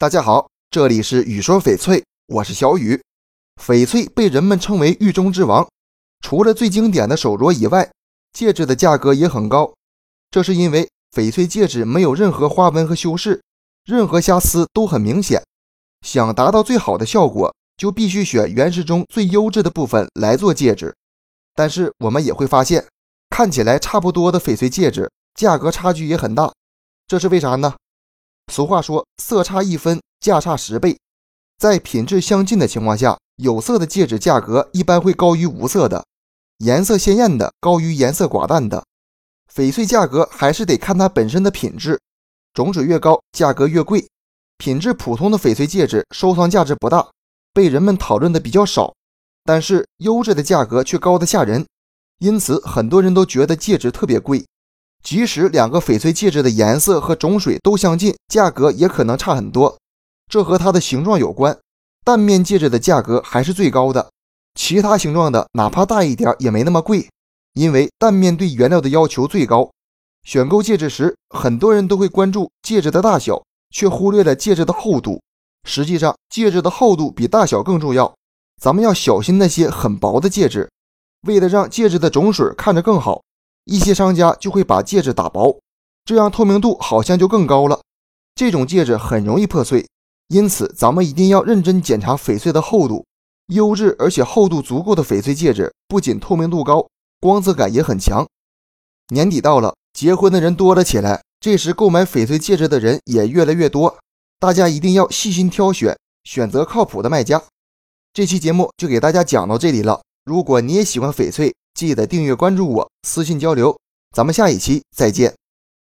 大家好，这里是雨说翡翠，我是小雨。翡翠被人们称为玉中之王，除了最经典的手镯以外，戒指的价格也很高。这是因为翡翠戒指没有任何花纹和修饰，任何瑕疵都很明显。想达到最好的效果，就必须选原石中最优质的部分来做戒指。但是我们也会发现，看起来差不多的翡翠戒指，价格差距也很大。这是为啥呢？俗话说，色差一分，价差十倍。在品质相近的情况下，有色的戒指价格一般会高于无色的，颜色鲜艳的高于颜色寡淡的。翡翠价格还是得看它本身的品质，种水越高，价格越贵。品质普通的翡翠戒指收藏价值不大，被人们讨论的比较少，但是优质的价格却高得吓人，因此很多人都觉得戒指特别贵。即使两个翡翠戒指的颜色和种水都相近，价格也可能差很多。这和它的形状有关。蛋面戒指的价格还是最高的，其他形状的哪怕大一点也没那么贵，因为蛋面对原料的要求最高。选购戒指时，很多人都会关注戒指的大小，却忽略了戒指的厚度。实际上，戒指的厚度比大小更重要。咱们要小心那些很薄的戒指，为了让戒指的种水看着更好。一些商家就会把戒指打薄，这样透明度好像就更高了。这种戒指很容易破碎，因此咱们一定要认真检查翡翠的厚度。优质而且厚度足够的翡翠戒指不仅透明度高，光泽感也很强。年底到了，结婚的人多了起来，这时购买翡翠戒指的人也越来越多。大家一定要细心挑选，选择靠谱的卖家。这期节目就给大家讲到这里了。如果你也喜欢翡翠，记得订阅关注我，私信交流，咱们下一期再见。